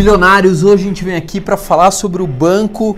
Bilionários, hoje a gente vem aqui para falar sobre o banco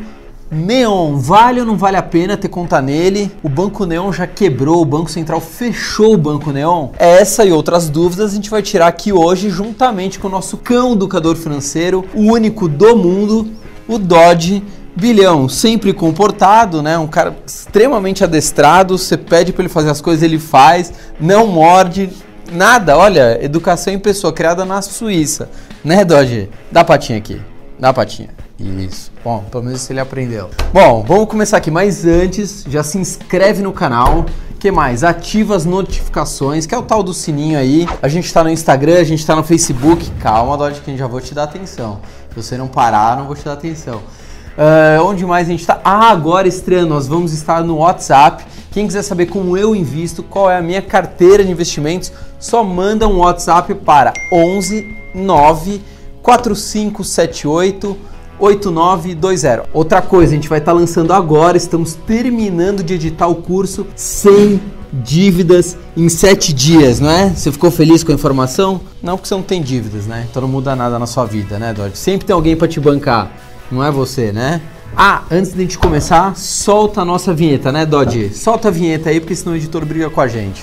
Neon. Vale ou não vale a pena ter conta nele? O Banco Neon já quebrou, o Banco Central fechou o Banco Neon? Essa e outras dúvidas a gente vai tirar aqui hoje, juntamente com o nosso cão educador financeiro, o único do mundo, o Dodge. Bilhão, sempre comportado, né? Um cara extremamente adestrado. Você pede para ele fazer as coisas, ele faz, não morde, nada. Olha, educação em pessoa, criada na Suíça. Né, Dodge? Dá a patinha aqui. Dá a patinha. Isso. Bom, pelo menos ele aprendeu. Bom, vamos começar aqui. Mas antes, já se inscreve no canal. que mais? Ativa as notificações, que é o tal do sininho aí. A gente está no Instagram, a gente está no Facebook. Calma, Dodge, que a gente já vou te dar atenção. Se você não parar, não vou te dar atenção. Uh, onde mais a gente está? Ah, agora estreando, nós vamos estar no WhatsApp. Quem quiser saber como eu invisto, qual é a minha carteira de investimentos, só manda um WhatsApp para 11 9 4578 8920. Outra coisa, a gente vai estar tá lançando agora, estamos terminando de editar o curso sem dívidas em 7 dias, não é? Você ficou feliz com a informação? Não, porque você não tem dívidas, né? Então não muda nada na sua vida, né, Dodge? Sempre tem alguém para te bancar, não é você, né? Ah, antes de gente começar, solta a nossa vinheta, né, Dodge? Solta a vinheta aí, porque senão o editor briga com a gente.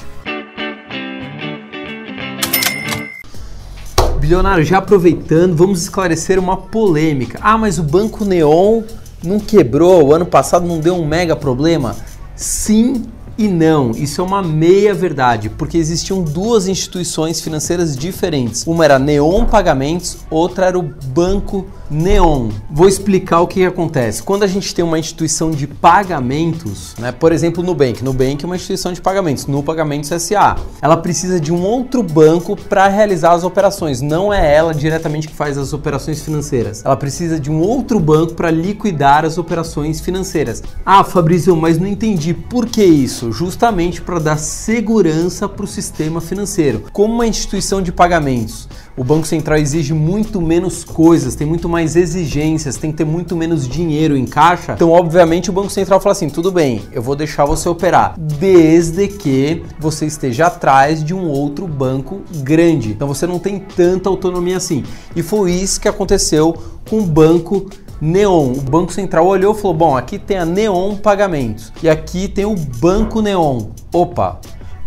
Bilionário, já aproveitando, vamos esclarecer uma polêmica. Ah, mas o Banco Neon não quebrou, o ano passado não deu um mega problema? Sim e não, isso é uma meia verdade, porque existiam duas instituições financeiras diferentes. Uma era Neon Pagamentos, outra era o Banco Neon. Vou explicar o que, que acontece. Quando a gente tem uma instituição de pagamentos, né, por exemplo, Nubank. Nubank é uma instituição de pagamentos, no Pagamentos SA. Ela precisa de um outro banco para realizar as operações. Não é ela diretamente que faz as operações financeiras. Ela precisa de um outro banco para liquidar as operações financeiras. Ah, Fabrício, mas não entendi. Por que isso? Justamente para dar segurança para o sistema financeiro. Como uma instituição de pagamentos, o Banco Central exige muito menos coisas, tem muito mais exigências, tem que ter muito menos dinheiro em caixa. Então, obviamente, o Banco Central fala assim: tudo bem, eu vou deixar você operar, desde que você esteja atrás de um outro banco grande. Então, você não tem tanta autonomia assim. E foi isso que aconteceu com o Banco Neon. O Banco Central olhou e falou: bom, aqui tem a Neon Pagamentos e aqui tem o Banco Neon. Opa,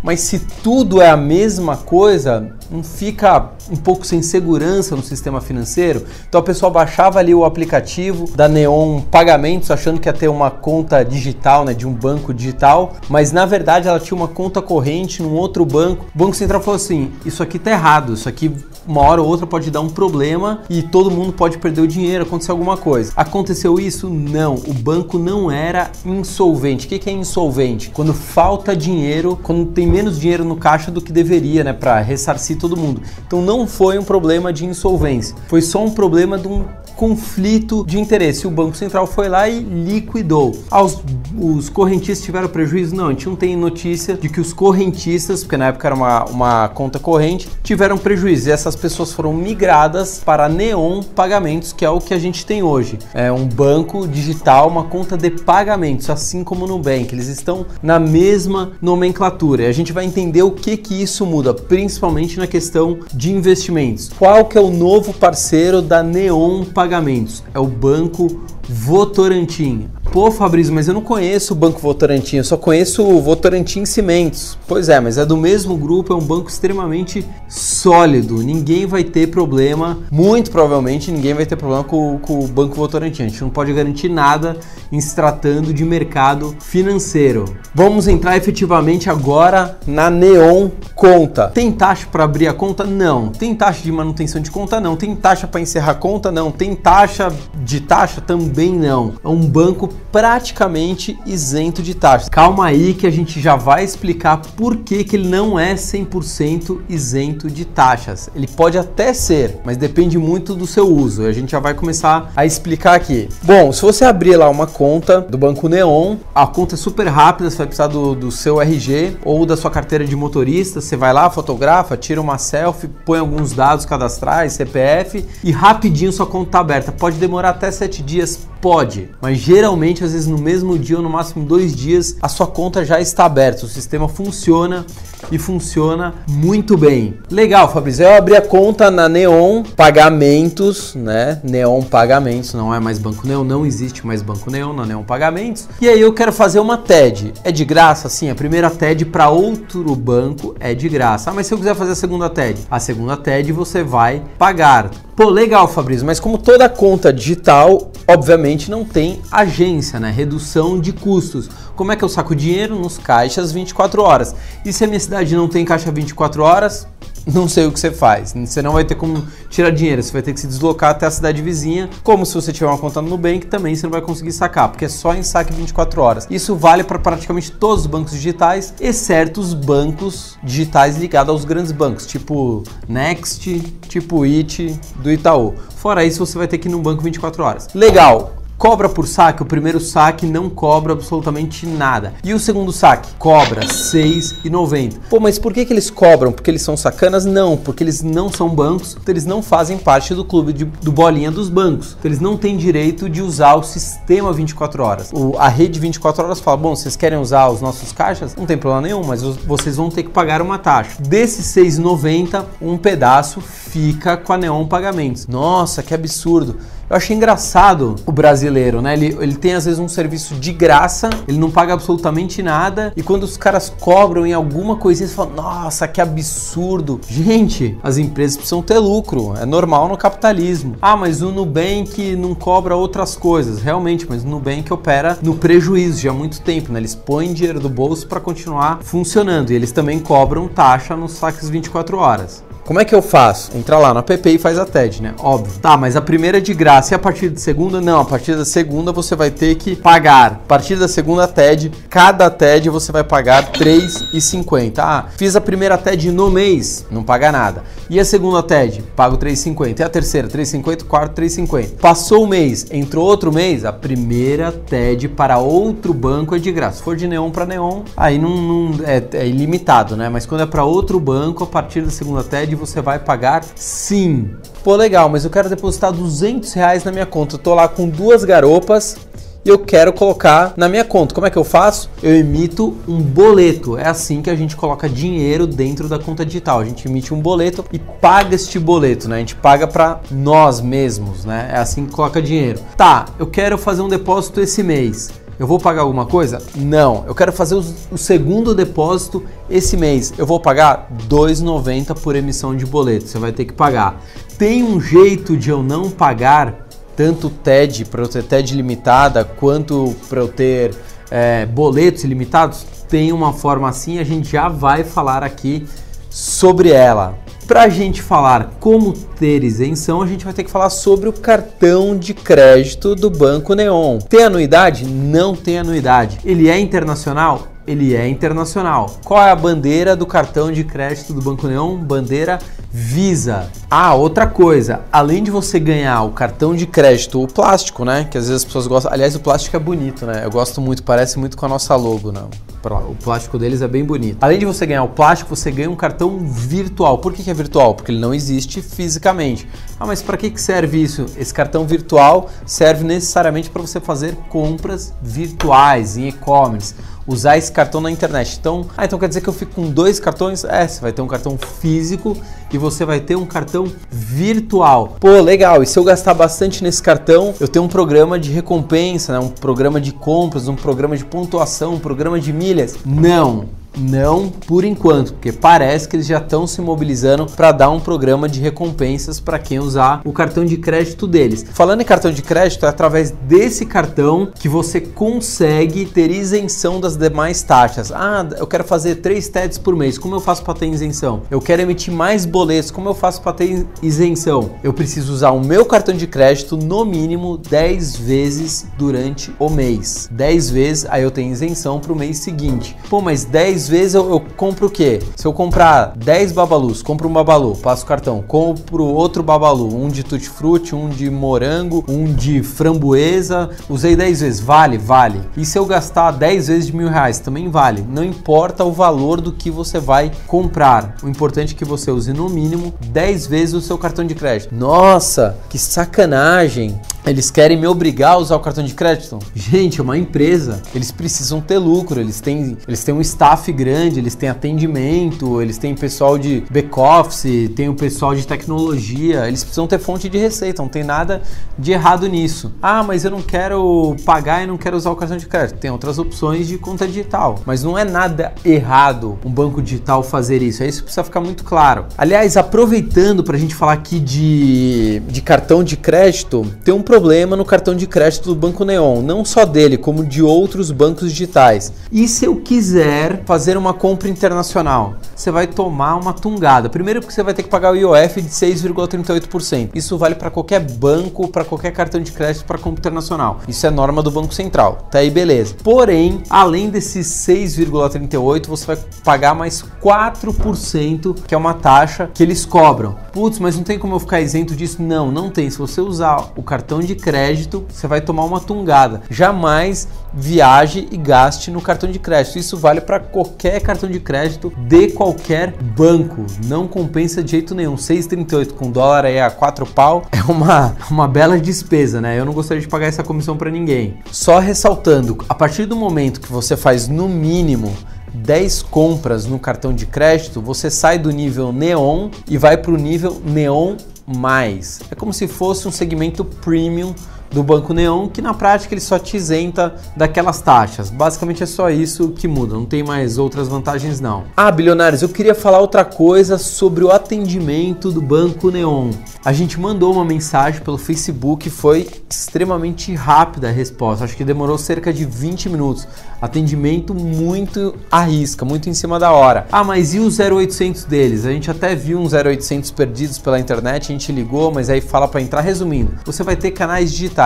mas se tudo é a mesma coisa, fica um pouco sem segurança no sistema financeiro? Então a pessoa baixava ali o aplicativo da Neon Pagamentos, achando que ia ter uma conta digital, né, de um banco digital, mas na verdade ela tinha uma conta corrente num outro banco. O Banco Central falou assim: isso aqui tá errado, isso aqui uma hora ou outra pode dar um problema e todo mundo pode perder o dinheiro, acontecer alguma coisa. Aconteceu isso? Não. O banco não era insolvente. O que é insolvente? Quando falta dinheiro, quando tem menos dinheiro no caixa do que deveria, né, para ressarcir todo mundo. Então não foi um problema de insolvência, foi só um problema de um conflito de interesse. O Banco Central foi lá e liquidou. Ah, os, os correntistas tiveram prejuízo? Não, a gente não tem notícia de que os correntistas, porque na época era uma, uma conta corrente, tiveram prejuízo. E essas pessoas foram migradas para Neon Pagamentos, que é o que a gente tem hoje. É um banco digital, uma conta de pagamentos, assim como no Nubank. Eles estão na mesma nomenclatura. E a gente vai entender o que que isso muda, principalmente na questão de investimentos. Qual que é o novo parceiro da Neon Pagamentos? Pagamentos. É o Banco Votorantim. Pô, Fabrício, mas eu não conheço o Banco Votorantim, eu só conheço o Votorantim Cimentos. Pois é, mas é do mesmo grupo, é um banco extremamente sólido. Ninguém vai ter problema, muito provavelmente ninguém vai ter problema com, com o Banco Votorantim. A gente não pode garantir nada em se tratando de mercado financeiro. Vamos entrar efetivamente agora na Neon Conta. Tem taxa para abrir a conta? Não. Tem taxa de manutenção de conta? Não. Tem taxa para encerrar a conta? Não. Tem taxa de taxa? Também não. É um banco praticamente isento de taxas. Calma aí que a gente já vai explicar por que, que ele não é 100% isento de taxas. Ele pode até ser, mas depende muito do seu uso. A gente já vai começar a explicar aqui. Bom, se você abrir lá uma conta do Banco Neon, a conta é super rápida, você vai precisar do, do seu RG ou da sua carteira de motorista. Você vai lá, fotografa, tira uma selfie, põe alguns dados cadastrais, CPF e rapidinho sua conta está aberta. Pode demorar até 7 dias, pode, mas geralmente às vezes no mesmo dia ou no máximo dois dias, a sua conta já está aberta, o sistema funciona e funciona muito bem. Legal, Fabrício. Eu abri a conta na Neon Pagamentos, né? Neon Pagamentos, não é mais Banco Neon, não existe mais Banco Neon na Neon Pagamentos. E aí eu quero fazer uma TED. É de graça? Sim, a primeira TED para outro banco é de graça. Ah, mas se eu quiser fazer a segunda TED? A segunda TED você vai pagar. Pô, legal, Fabrício, mas como toda conta digital, obviamente não tem agência, né? Redução de custos. Como é que eu saco dinheiro? Nos caixas 24 horas. E se a minha cidade não tem caixa 24 horas, não sei o que você faz. Você não vai ter como tirar dinheiro, você vai ter que se deslocar até a cidade vizinha. Como se você tiver uma conta no Nubank, também você não vai conseguir sacar, porque é só em saque 24 horas. Isso vale para praticamente todos os bancos digitais, exceto os bancos digitais ligados aos grandes bancos, tipo Next, tipo It do Itaú. Fora isso, você vai ter que ir num banco 24 horas. Legal. Cobra por saque, o primeiro saque não cobra absolutamente nada. E o segundo saque? Cobra R$ 6,90. Pô, mas por que, que eles cobram? Porque eles são sacanas? Não, porque eles não são bancos, então eles não fazem parte do clube de, do bolinha dos bancos. Então eles não têm direito de usar o sistema 24 horas. O, a rede 24 horas fala: bom, vocês querem usar os nossos caixas? Não tem problema nenhum, mas vocês vão ter que pagar uma taxa. Desses 6,90, um pedaço fica com a Neon Pagamentos. Nossa, que absurdo. Eu achei engraçado o brasileiro, né? Ele, ele tem às vezes um serviço de graça, ele não paga absolutamente nada, e quando os caras cobram em alguma coisinha, você fala, nossa, que absurdo. Gente, as empresas precisam ter lucro, é normal no capitalismo. Ah, mas o Nubank não cobra outras coisas. Realmente, mas o Nubank opera no prejuízo já há muito tempo, né? Eles põem dinheiro do bolso para continuar funcionando e eles também cobram taxa nos saques 24 horas. Como é que eu faço? Entra lá no app e faz a TED, né? Óbvio. Tá, mas a primeira é de graça e a partir da segunda? Não, a partir da segunda você vai ter que pagar. A partir da segunda TED, cada TED você vai pagar R$ 3,50. Ah, fiz a primeira TED no mês, não paga nada. E a segunda TED? Pago R$ 3,50. E a terceira? R$ 3,50, quarto R$ 3,50. Passou o mês, entrou outro mês, a primeira TED para outro banco é de graça. Se for de Neon para Neon, aí não, não é, é ilimitado, né? Mas quando é para outro banco, a partir da segunda TED você vai pagar sim. Pô, legal, mas eu quero depositar 200 reais na minha conta. Eu tô lá com duas garopas e eu quero colocar na minha conta. Como é que eu faço? Eu emito um boleto. É assim que a gente coloca dinheiro dentro da conta digital. A gente emite um boleto e paga este boleto, né? A gente paga para nós mesmos, né? É assim que coloca dinheiro. Tá, eu quero fazer um depósito esse mês. Eu vou pagar alguma coisa? Não. Eu quero fazer o, segundo depósito esse mês. Eu vou pagar R$ 2,90 por emissão de boleto. Você vai ter que pagar. Tem um jeito de eu não pagar tanto TED para eu ter TED limitada quanto para eu ter é, boletos ilimitados? Tem uma forma assim, a gente já vai falar aqui sobre ela. Para a gente falar como ter isenção, a gente vai ter que falar sobre o cartão de crédito do Banco Neon. Tem anuidade? Não tem anuidade. Ele é internacional? Ele é internacional. Qual é a bandeira do cartão de crédito do Banco Neon? Bandeira Visa. Ah, outra coisa, além de você ganhar o cartão de crédito, o plástico, né? Que às vezes as pessoas gostam. Aliás, o plástico é bonito, né? Eu gosto muito, parece muito com a nossa logo, não. O plástico deles é bem bonito. Além de você ganhar o plástico, você ganha um cartão virtual. Por que, que é virtual? Porque ele não existe fisicamente. Ah, mas para que, que serve isso? Esse cartão virtual serve necessariamente para você fazer compras virtuais em e-commerce usar esse cartão na internet. Então, ah, então quer dizer que eu fico com dois cartões? É, você vai ter um cartão físico e você vai ter um cartão virtual. Pô, legal. E se eu gastar bastante nesse cartão, eu tenho um programa de recompensa, né? um programa de compras, um programa de pontuação, um programa de milhas? Não. Não por enquanto, porque parece que eles já estão se mobilizando para dar um programa de recompensas para quem usar o cartão de crédito deles. Falando em cartão de crédito, é através desse cartão que você consegue ter isenção das demais taxas. Ah, eu quero fazer três TEDs por mês, como eu faço para ter isenção? Eu quero emitir mais boletos, como eu faço para ter isenção? Eu preciso usar o meu cartão de crédito no mínimo 10 vezes durante o mês. 10 vezes, aí eu tenho isenção para o mês seguinte. Pô, mas 10 10 vezes eu, eu, compro o quê? Se eu comprar 10 babalus, compro um babalu, passo o cartão, compro outro babalu, um de tutti-frutti, um de morango, um de framboesa, usei 10 vezes, vale? Vale. E se eu gastar 10 vezes de mil reais, também vale. Não importa o valor do que você vai comprar. O importante é que você use no mínimo 10 vezes o seu cartão de crédito. Nossa, que sacanagem! Eles querem me obrigar a usar o cartão de crédito? Gente, é uma empresa. Eles precisam ter lucro, eles têm, eles têm um staff grande, eles têm atendimento, eles têm pessoal de back-office, tem o pessoal de tecnologia, eles precisam ter fonte de receita, não tem nada de errado nisso. Ah, mas eu não quero pagar e não quero usar o cartão de crédito. Tem outras opções de conta digital, mas não é nada errado um banco digital fazer isso. É isso que precisa ficar muito claro. Aliás, aproveitando para a gente falar aqui de, de cartão de crédito, tem um problema no cartão de crédito do Banco Neon, não só dele, como de outros bancos digitais. E se eu quiser fazer uma compra internacional? Você vai tomar uma tungada. Primeiro porque você vai ter que pagar o IOF de 6,38%. Isso vale para qualquer banco, para qualquer cartão de crédito para compra internacional. Isso é norma do Banco Central. Tá aí beleza. Porém, além desses 6,38, você vai pagar mais 4%, que é uma taxa que eles cobram. Putz, mas não tem como eu ficar isento disso? Não, não tem. Se você usar o cartão de crédito, você vai tomar uma tungada. Jamais viaje e gaste no cartão de crédito. Isso vale para qualquer cartão de crédito de qualquer banco. Não compensa de jeito nenhum. 6,38 com dólar aí a 4 pau é uma, uma bela despesa, né? Eu não gostaria de pagar essa comissão para ninguém. Só ressaltando, a partir do momento que você faz no mínimo 10 compras no cartão de crédito, você sai do nível Neon e vai para o nível Neon Mais. É como se fosse um segmento premium do Banco Neon, que na prática ele só te isenta daquelas taxas. Basicamente é só isso que muda, não tem mais outras vantagens não. Ah, bilionários, eu queria falar outra coisa sobre o atendimento do Banco Neon. A gente mandou uma mensagem pelo Facebook, foi extremamente rápida a resposta, acho que demorou cerca de 20 minutos. Atendimento muito à risca, muito em cima da hora. Ah, mas e o 0800 deles? A gente até viu uns 0800 perdidos pela internet, a gente ligou, mas aí fala para entrar. Resumindo, você vai ter canais digitais.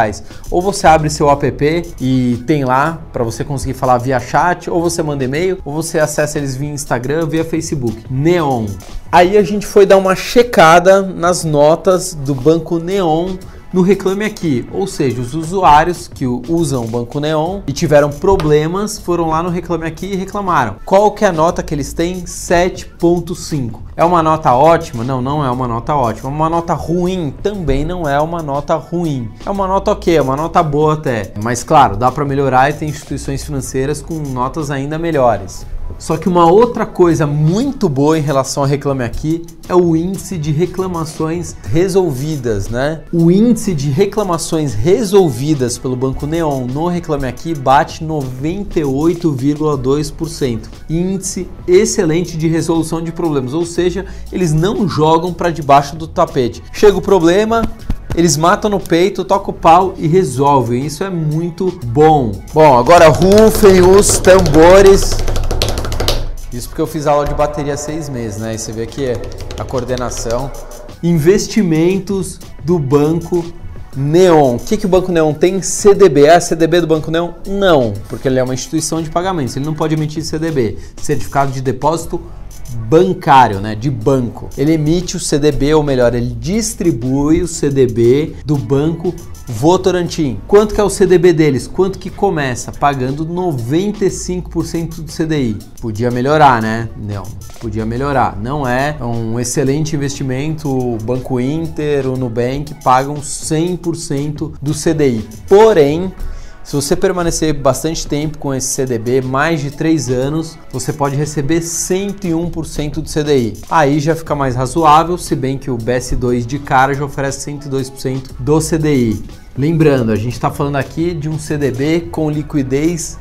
Ou você abre seu app e tem lá para você conseguir falar via chat, ou você manda e-mail, ou você acessa eles via Instagram, via Facebook. Neon. Aí a gente foi dar uma checada nas notas do Banco Neon no Reclame Aqui, ou seja, os usuários que usam o Banco Neon e tiveram problemas foram lá no Reclame Aqui e reclamaram. Qual que é a nota que eles têm? 7.5. É uma nota ótima? Não, não é uma nota ótima. Uma nota ruim também não é uma nota ruim. É uma nota ok, é uma nota boa até. Mas claro, dá para melhorar e tem instituições financeiras com notas ainda melhores. Só que uma outra coisa muito boa em relação a Reclame Aqui é o índice de reclamações resolvidas, né? O índice de reclamações resolvidas pelo Banco Neon no Reclame Aqui bate 98,2%. Índice excelente de resolução de problemas, ou seja, eles não jogam para debaixo do tapete. Chega o problema, eles matam no peito, tocam o pau e resolvem. Isso é muito bom. Bom, agora rufem os tambores. Isso porque eu fiz aula de bateria há seis meses, né? E você vê que a coordenação. Investimentos do Banco Neon. O que, que o Banco Neon tem? CDB. É CDB do Banco Neon? Não, porque ele é uma instituição de pagamentos. Ele não pode emitir CDB, Certificado de Depósito bancário, né, de banco. Ele emite o CDB, ou melhor, ele distribui o CDB do banco Votorantim. Quanto que é o CDB deles? Quanto que começa? Pagando 95% do CDI. Podia melhorar, né? Não, podia melhorar. Não é um excelente investimento. O Banco Inter, o Nubank pagam 100% do CDI. Porém, se você permanecer bastante tempo com esse CDB, mais de 3 anos, você pode receber 101% do CDI. Aí já fica mais razoável, se bem que o BS2 de cara já oferece 102% do CDI. Lembrando, a gente está falando aqui de um CDB com liquidez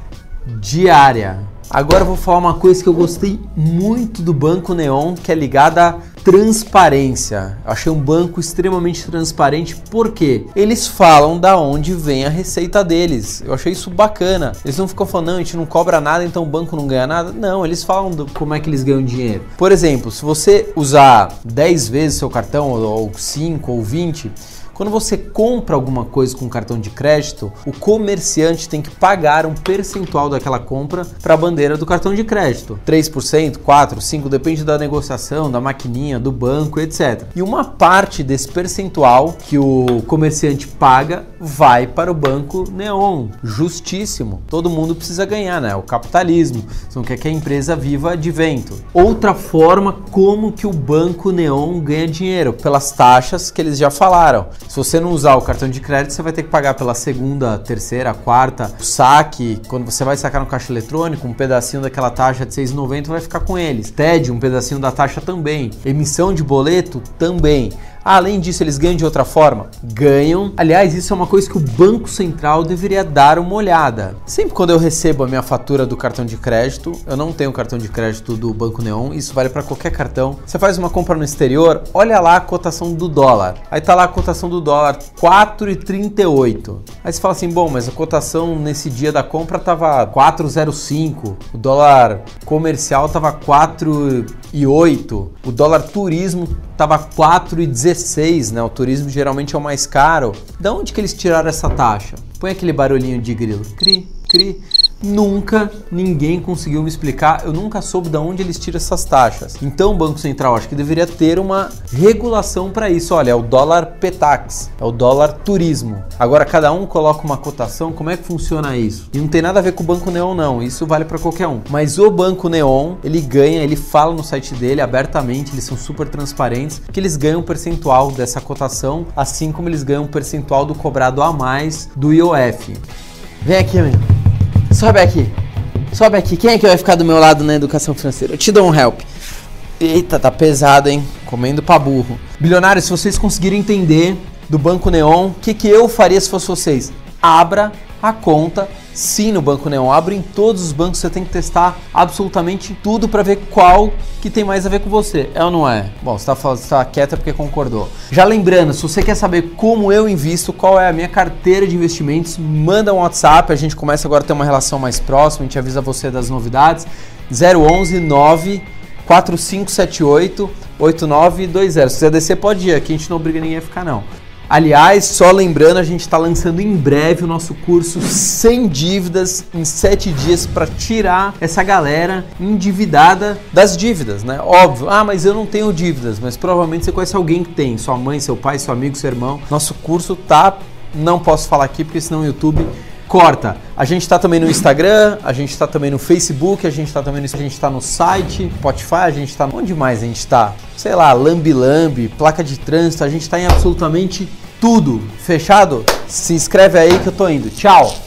diária. Agora eu vou falar uma coisa que eu gostei muito do Banco Neon, que é ligada à transparência. Eu achei um banco extremamente transparente porque eles falam da onde vem a receita deles. Eu achei isso bacana. Eles não ficam falando, não, a gente não cobra nada, então o banco não ganha nada. Não, eles falam do, como é que eles ganham dinheiro. Por exemplo, se você usar 10 vezes seu cartão, ou 5 ou 20, quando você compra alguma coisa com cartão de crédito, o comerciante tem que pagar um percentual daquela compra para a bandeira do cartão de crédito. 3%, 4%, 5%, depende da negociação, da maquininha, do banco, etc. E uma parte desse percentual que o comerciante paga vai para o banco Neon. Justíssimo. Todo mundo precisa ganhar, né? O capitalismo. Você não quer que a empresa viva de vento. Outra forma como que o banco Neon ganha dinheiro pelas taxas que eles já falaram. Se você não usar o cartão de crédito, você vai ter que pagar pela segunda, terceira, quarta, o saque. Quando você vai sacar no caixa eletrônico, um pedacinho daquela taxa de 6,90 vai ficar com eles. TED, um pedacinho da taxa também. Emissão de boleto também. Além disso, eles ganham de outra forma? Ganham. Aliás, isso é uma coisa que o Banco Central deveria dar uma olhada. Sempre quando eu recebo a minha fatura do cartão de crédito, eu não tenho cartão de crédito do Banco Neon, isso vale para qualquer cartão. Você faz uma compra no exterior, olha lá a cotação do dólar. Aí tá lá a cotação do dólar 4,38. Aí você fala assim: "Bom, mas a cotação nesse dia da compra tava 4,05. O dólar comercial tava 4,8. O dólar turismo tava 4,16, né? O turismo geralmente é o mais caro. Da onde que eles tiraram essa taxa? Põe aquele barulhinho de grilo. Cri, cri. Nunca ninguém conseguiu me explicar, eu nunca soube de onde eles tiram essas taxas. Então o Banco Central acho que deveria ter uma regulação para isso. Olha, é o dólar Petax, é o dólar turismo. Agora cada um coloca uma cotação, como é que funciona isso? E não tem nada a ver com o Banco Neon não, isso vale para qualquer um. Mas o Banco Neon, ele ganha, ele fala no site dele abertamente, eles são super transparentes, que eles ganham um percentual dessa cotação, assim como eles ganham um percentual do cobrado a mais do IOF. Vem aqui, meu. Sobe aqui. Sobe aqui. Quem é que vai ficar do meu lado na educação financeira? Eu te dou um help. Eita, tá pesado, hein? Comendo pra burro. Bilionários, se vocês conseguirem entender do Banco Neon, o que, que eu faria se fosse vocês? Abra a conta sim no Banco Neon. Abre em todos os bancos, você tem que testar absolutamente tudo para ver qual que tem mais a ver com você. É ou não é? Bom, você está tá quieta porque concordou. Já lembrando, se você quer saber como eu invisto, qual é a minha carteira de investimentos, manda um WhatsApp, a gente começa agora a ter uma relação mais próxima, a gente avisa você das novidades. 011 9 4578 8920. Se quiser descer, pode ir. Aqui a gente não obriga ninguém a ficar, não. Aliás, só lembrando, a gente está lançando em breve o nosso curso sem dívidas em 7 dias para tirar essa galera endividada das dívidas, né? Óbvio, ah, mas eu não tenho dívidas, mas provavelmente você conhece alguém que tem, sua mãe, seu pai, seu amigo, seu irmão. Nosso curso tá, não posso falar aqui porque senão o YouTube corta. A gente está também no Instagram, a gente está também no Facebook, a gente está também no, a gente está no site, Spotify, a gente está onde mais a gente está? Sei lá, Lambi Lambi, placa de trânsito, a gente está em absolutamente tudo. Fechado? Se inscreve aí que eu tô indo. Tchau.